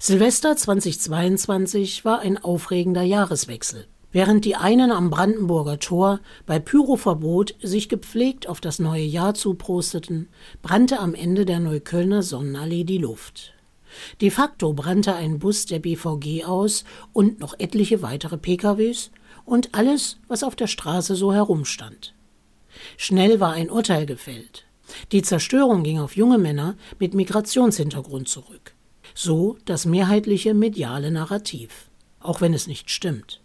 Silvester 2022 war ein aufregender Jahreswechsel. Während die einen am Brandenburger Tor bei Pyroverbot sich gepflegt auf das neue Jahr zuprosteten, brannte am Ende der Neuköllner Sonnenallee die Luft. De facto brannte ein Bus der BVG aus und noch etliche weitere PKWs und alles, was auf der Straße so herumstand. Schnell war ein Urteil gefällt. Die Zerstörung ging auf junge Männer mit Migrationshintergrund zurück so das mehrheitliche mediale Narrativ, auch wenn es nicht stimmt.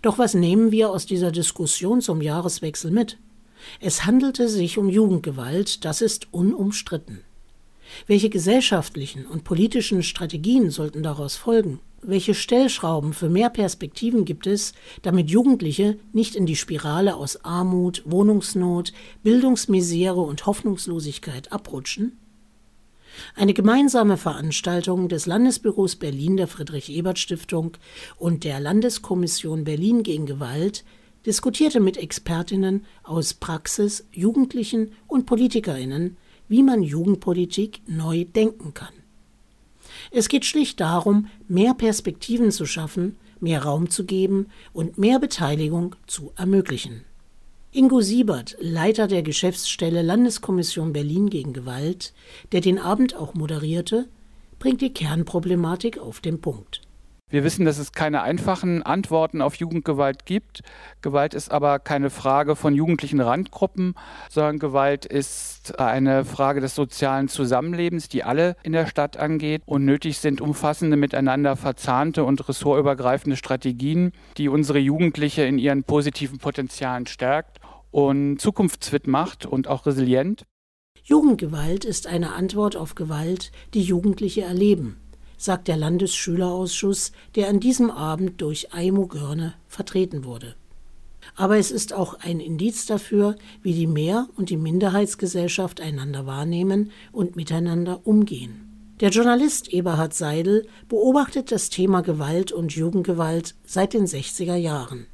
Doch was nehmen wir aus dieser Diskussion zum Jahreswechsel mit? Es handelte sich um Jugendgewalt, das ist unumstritten. Welche gesellschaftlichen und politischen Strategien sollten daraus folgen? Welche Stellschrauben für mehr Perspektiven gibt es, damit Jugendliche nicht in die Spirale aus Armut, Wohnungsnot, Bildungsmisere und Hoffnungslosigkeit abrutschen? Eine gemeinsame Veranstaltung des Landesbüros Berlin der Friedrich-Ebert-Stiftung und der Landeskommission Berlin gegen Gewalt diskutierte mit Expertinnen aus Praxis, Jugendlichen und Politikerinnen, wie man Jugendpolitik neu denken kann. Es geht schlicht darum, mehr Perspektiven zu schaffen, mehr Raum zu geben und mehr Beteiligung zu ermöglichen. Ingo Siebert, Leiter der Geschäftsstelle Landeskommission Berlin gegen Gewalt, der den Abend auch moderierte, bringt die Kernproblematik auf den Punkt. Wir wissen, dass es keine einfachen Antworten auf Jugendgewalt gibt. Gewalt ist aber keine Frage von jugendlichen Randgruppen, sondern Gewalt ist eine Frage des sozialen Zusammenlebens, die alle in der Stadt angeht. Und nötig sind umfassende, miteinander verzahnte und ressortübergreifende Strategien, die unsere Jugendliche in ihren positiven Potenzialen stärkt und zukunftsfit macht und auch resilient. Jugendgewalt ist eine Antwort auf Gewalt, die Jugendliche erleben, sagt der Landesschülerausschuss, der an diesem Abend durch Aimo Görne vertreten wurde. Aber es ist auch ein Indiz dafür, wie die Mehr- und die Minderheitsgesellschaft einander wahrnehmen und miteinander umgehen. Der Journalist Eberhard Seidel beobachtet das Thema Gewalt und Jugendgewalt seit den 60er Jahren.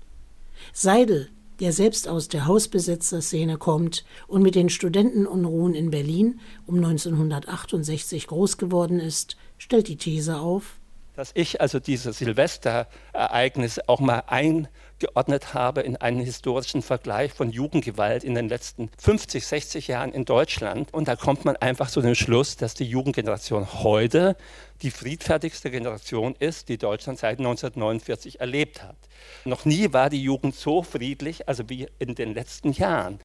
Seidel der selbst aus der Hausbesetzerszene kommt und mit den Studentenunruhen in Berlin um 1968 groß geworden ist, stellt die These auf, dass ich also dieses Silvesterereignis auch mal eingeordnet habe in einen historischen Vergleich von Jugendgewalt in den letzten 50, 60 Jahren in Deutschland. Und da kommt man einfach zu dem Schluss, dass die Jugendgeneration heute die friedfertigste Generation ist, die Deutschland seit 1949 erlebt hat. Noch nie war die Jugend so friedlich, also wie in den letzten Jahren.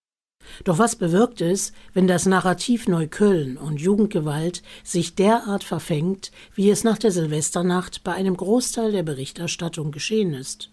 Doch was bewirkt es, wenn das Narrativ Neukölln und Jugendgewalt sich derart verfängt, wie es nach der Silvesternacht bei einem Großteil der Berichterstattung geschehen ist?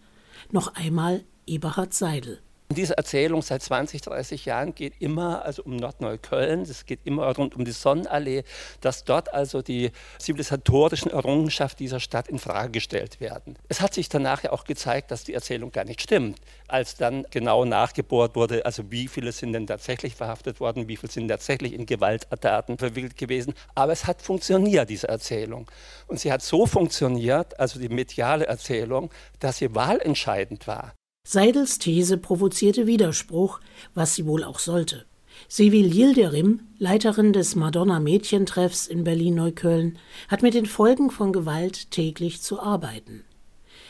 Noch einmal Eberhard Seidel. Diese Erzählung seit 20, 30 Jahren geht immer also um Nordneukölln, es geht immer rund um die Sonnenallee, dass dort also die zivilisatorischen Errungenschaften dieser Stadt in Frage gestellt werden. Es hat sich danach ja auch gezeigt, dass die Erzählung gar nicht stimmt, als dann genau nachgebohrt wurde, also wie viele sind denn tatsächlich verhaftet worden, wie viele sind tatsächlich in Gewaltattaten verwickelt gewesen. Aber es hat funktioniert, diese Erzählung. Und sie hat so funktioniert, also die mediale Erzählung, dass sie wahlentscheidend war. Seidels These provozierte Widerspruch, was sie wohl auch sollte. Sevil Yildirim, Leiterin des Madonna-Mädchentreffs in Berlin-Neukölln, hat mit den Folgen von Gewalt täglich zu arbeiten.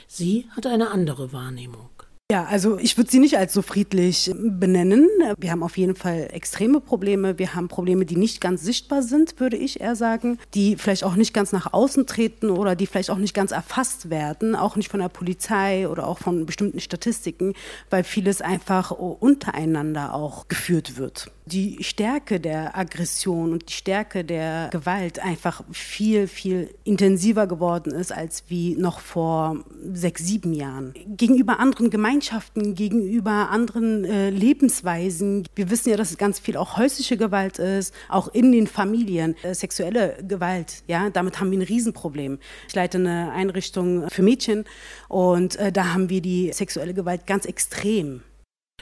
Sie hat eine andere Wahrnehmung. Ja, also ich würde sie nicht als so friedlich benennen. Wir haben auf jeden Fall extreme Probleme. Wir haben Probleme, die nicht ganz sichtbar sind, würde ich eher sagen, die vielleicht auch nicht ganz nach außen treten oder die vielleicht auch nicht ganz erfasst werden, auch nicht von der Polizei oder auch von bestimmten Statistiken, weil vieles einfach untereinander auch geführt wird die Stärke der Aggression und die Stärke der Gewalt einfach viel, viel intensiver geworden ist als wie noch vor sechs, sieben Jahren. Gegenüber anderen Gemeinschaften, gegenüber anderen äh, Lebensweisen. Wir wissen ja, dass es ganz viel auch häusliche Gewalt ist, auch in den Familien, äh, sexuelle Gewalt. Ja, damit haben wir ein Riesenproblem. Ich leite eine Einrichtung für Mädchen und äh, da haben wir die sexuelle Gewalt ganz extrem.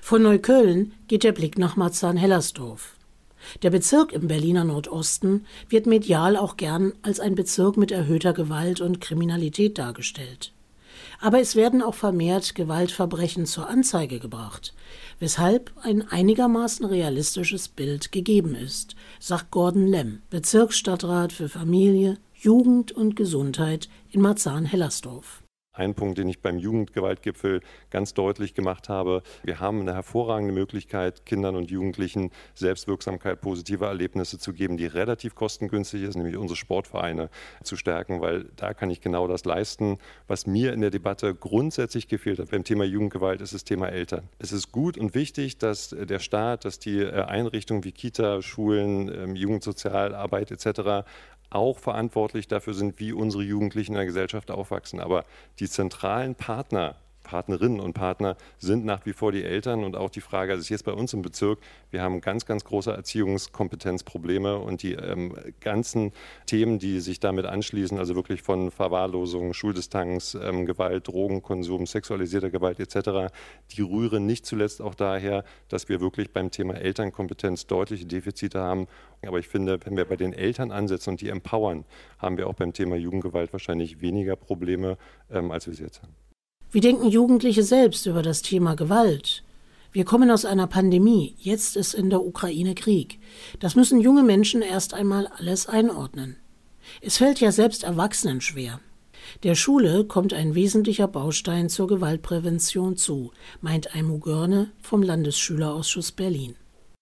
Von Neukölln geht der Blick nach Marzahn-Hellersdorf. Der Bezirk im Berliner Nordosten wird medial auch gern als ein Bezirk mit erhöhter Gewalt und Kriminalität dargestellt. Aber es werden auch vermehrt Gewaltverbrechen zur Anzeige gebracht, weshalb ein einigermaßen realistisches Bild gegeben ist, sagt Gordon Lemm, Bezirksstadtrat für Familie, Jugend und Gesundheit in Marzahn-Hellersdorf. Ein Punkt, den ich beim Jugendgewaltgipfel ganz deutlich gemacht habe. Wir haben eine hervorragende Möglichkeit, Kindern und Jugendlichen Selbstwirksamkeit, positive Erlebnisse zu geben, die relativ kostengünstig ist, nämlich unsere Sportvereine zu stärken, weil da kann ich genau das leisten, was mir in der Debatte grundsätzlich gefehlt hat. Beim Thema Jugendgewalt ist das Thema Eltern. Es ist gut und wichtig, dass der Staat, dass die Einrichtungen wie Kita, Schulen, ähm, Jugendsozialarbeit etc auch verantwortlich dafür sind, wie unsere Jugendlichen in der Gesellschaft aufwachsen. Aber die zentralen Partner Partnerinnen und Partner sind nach wie vor die Eltern und auch die Frage, also jetzt bei uns im Bezirk, wir haben ganz, ganz große Erziehungskompetenzprobleme und die ähm, ganzen Themen, die sich damit anschließen, also wirklich von Verwahrlosung, Schuldistanz, ähm, Gewalt, Drogenkonsum, sexualisierter Gewalt etc., die rühren nicht zuletzt auch daher, dass wir wirklich beim Thema Elternkompetenz deutliche Defizite haben. Aber ich finde, wenn wir bei den Eltern ansetzen und die empowern, haben wir auch beim Thema Jugendgewalt wahrscheinlich weniger Probleme, ähm, als wir es jetzt haben. Wie denken Jugendliche selbst über das Thema Gewalt? Wir kommen aus einer Pandemie, jetzt ist in der Ukraine Krieg. Das müssen junge Menschen erst einmal alles einordnen. Es fällt ja selbst Erwachsenen schwer. Der Schule kommt ein wesentlicher Baustein zur Gewaltprävention zu, meint Aimo Görne vom Landesschülerausschuss Berlin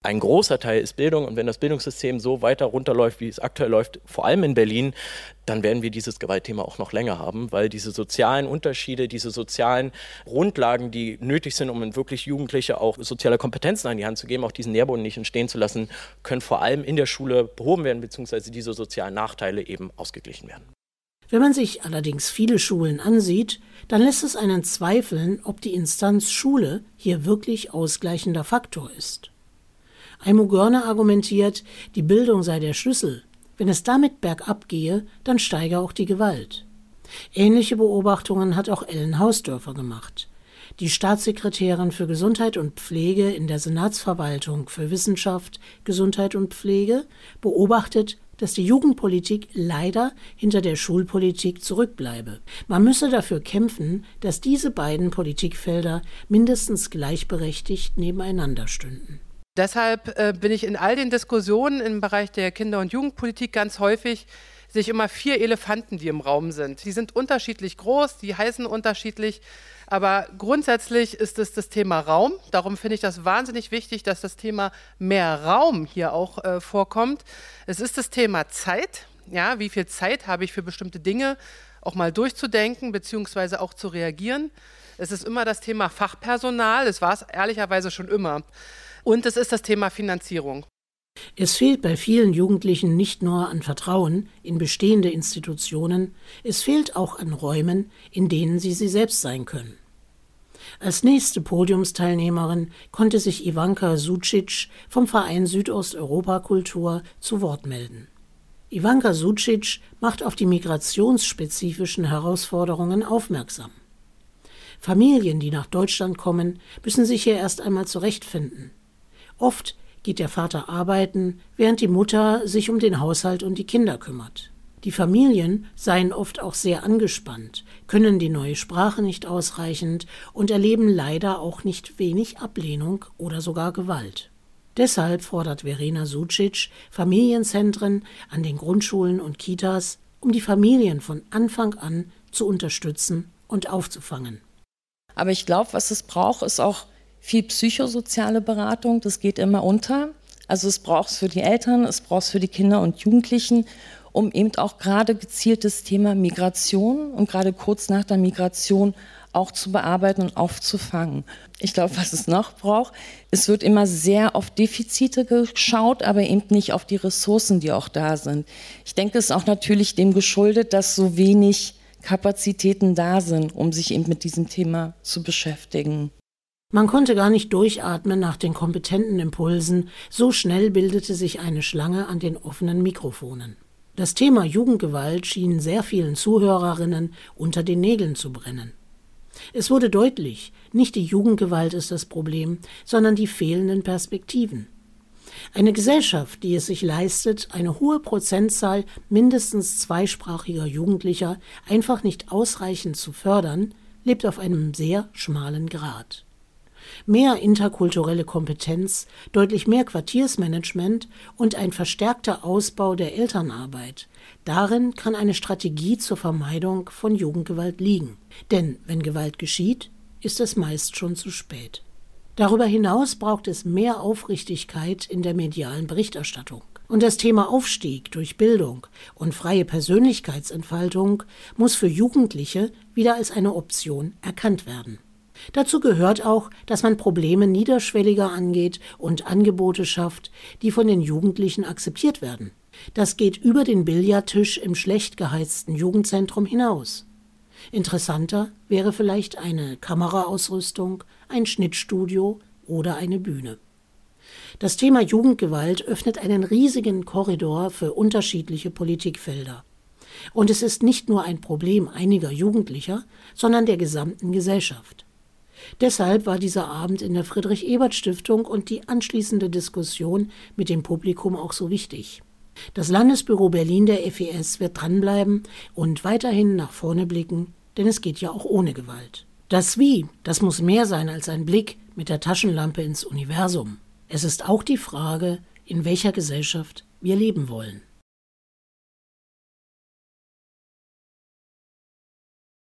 ein großer Teil ist Bildung. Und wenn das Bildungssystem so weiter runterläuft, wie es aktuell läuft, vor allem in Berlin, dann werden wir dieses Gewaltthema auch noch länger haben, weil diese sozialen Unterschiede, diese sozialen Grundlagen, die nötig sind, um wirklich Jugendliche auch soziale Kompetenzen an die Hand zu geben, auch diesen Nährboden nicht entstehen zu lassen, können vor allem in der Schule behoben werden, beziehungsweise diese sozialen Nachteile eben ausgeglichen werden. Wenn man sich allerdings viele Schulen ansieht, dann lässt es einen zweifeln, ob die Instanz Schule hier wirklich ausgleichender Faktor ist. Aimo Görner argumentiert, die Bildung sei der Schlüssel. Wenn es damit bergab gehe, dann steige auch die Gewalt. Ähnliche Beobachtungen hat auch Ellen Hausdörfer gemacht. Die Staatssekretärin für Gesundheit und Pflege in der Senatsverwaltung für Wissenschaft, Gesundheit und Pflege beobachtet, dass die Jugendpolitik leider hinter der Schulpolitik zurückbleibe. Man müsse dafür kämpfen, dass diese beiden Politikfelder mindestens gleichberechtigt nebeneinander stünden. Deshalb äh, bin ich in all den Diskussionen im Bereich der Kinder- und Jugendpolitik ganz häufig sehe ich immer vier Elefanten, die im Raum sind. Die sind unterschiedlich groß, die heißen unterschiedlich, aber grundsätzlich ist es das Thema Raum. Darum finde ich das wahnsinnig wichtig, dass das Thema mehr Raum hier auch äh, vorkommt. Es ist das Thema Zeit. Ja, wie viel Zeit habe ich für bestimmte Dinge auch mal durchzudenken beziehungsweise auch zu reagieren? Es ist immer das Thema Fachpersonal. Es war es ehrlicherweise schon immer. Und es ist das Thema Finanzierung. Es fehlt bei vielen Jugendlichen nicht nur an Vertrauen in bestehende Institutionen, es fehlt auch an Räumen, in denen sie sie selbst sein können. Als nächste Podiumsteilnehmerin konnte sich Ivanka Sucic vom Verein Südosteuropa Kultur zu Wort melden. Ivanka Sucic macht auf die migrationsspezifischen Herausforderungen aufmerksam. Familien, die nach Deutschland kommen, müssen sich hier erst einmal zurechtfinden. Oft geht der Vater arbeiten, während die Mutter sich um den Haushalt und die Kinder kümmert. Die Familien seien oft auch sehr angespannt, können die neue Sprache nicht ausreichend und erleben leider auch nicht wenig Ablehnung oder sogar Gewalt. Deshalb fordert Verena Sucic Familienzentren an den Grundschulen und Kitas, um die Familien von Anfang an zu unterstützen und aufzufangen. Aber ich glaube, was es braucht, ist auch viel psychosoziale Beratung, das geht immer unter. Also es braucht es für die Eltern, es braucht es für die Kinder und Jugendlichen, um eben auch gerade gezieltes Thema Migration und gerade kurz nach der Migration auch zu bearbeiten und aufzufangen. Ich glaube, was es noch braucht, es wird immer sehr auf Defizite geschaut, aber eben nicht auf die Ressourcen, die auch da sind. Ich denke, es ist auch natürlich dem geschuldet, dass so wenig Kapazitäten da sind, um sich eben mit diesem Thema zu beschäftigen. Man konnte gar nicht durchatmen nach den kompetenten Impulsen, so schnell bildete sich eine Schlange an den offenen Mikrofonen. Das Thema Jugendgewalt schien sehr vielen Zuhörerinnen unter den Nägeln zu brennen. Es wurde deutlich, nicht die Jugendgewalt ist das Problem, sondern die fehlenden Perspektiven. Eine Gesellschaft, die es sich leistet, eine hohe Prozentzahl mindestens zweisprachiger Jugendlicher einfach nicht ausreichend zu fördern, lebt auf einem sehr schmalen Grad. Mehr interkulturelle Kompetenz, deutlich mehr Quartiersmanagement und ein verstärkter Ausbau der Elternarbeit. Darin kann eine Strategie zur Vermeidung von Jugendgewalt liegen. Denn wenn Gewalt geschieht, ist es meist schon zu spät. Darüber hinaus braucht es mehr Aufrichtigkeit in der medialen Berichterstattung. Und das Thema Aufstieg durch Bildung und freie Persönlichkeitsentfaltung muss für Jugendliche wieder als eine Option erkannt werden. Dazu gehört auch, dass man Probleme niederschwelliger angeht und Angebote schafft, die von den Jugendlichen akzeptiert werden. Das geht über den Billardtisch im schlecht geheizten Jugendzentrum hinaus. Interessanter wäre vielleicht eine Kameraausrüstung, ein Schnittstudio oder eine Bühne. Das Thema Jugendgewalt öffnet einen riesigen Korridor für unterschiedliche Politikfelder. Und es ist nicht nur ein Problem einiger Jugendlicher, sondern der gesamten Gesellschaft. Deshalb war dieser Abend in der Friedrich Ebert Stiftung und die anschließende Diskussion mit dem Publikum auch so wichtig. Das Landesbüro Berlin der FES wird dranbleiben und weiterhin nach vorne blicken, denn es geht ja auch ohne Gewalt. Das Wie, das muss mehr sein als ein Blick mit der Taschenlampe ins Universum. Es ist auch die Frage, in welcher Gesellschaft wir leben wollen.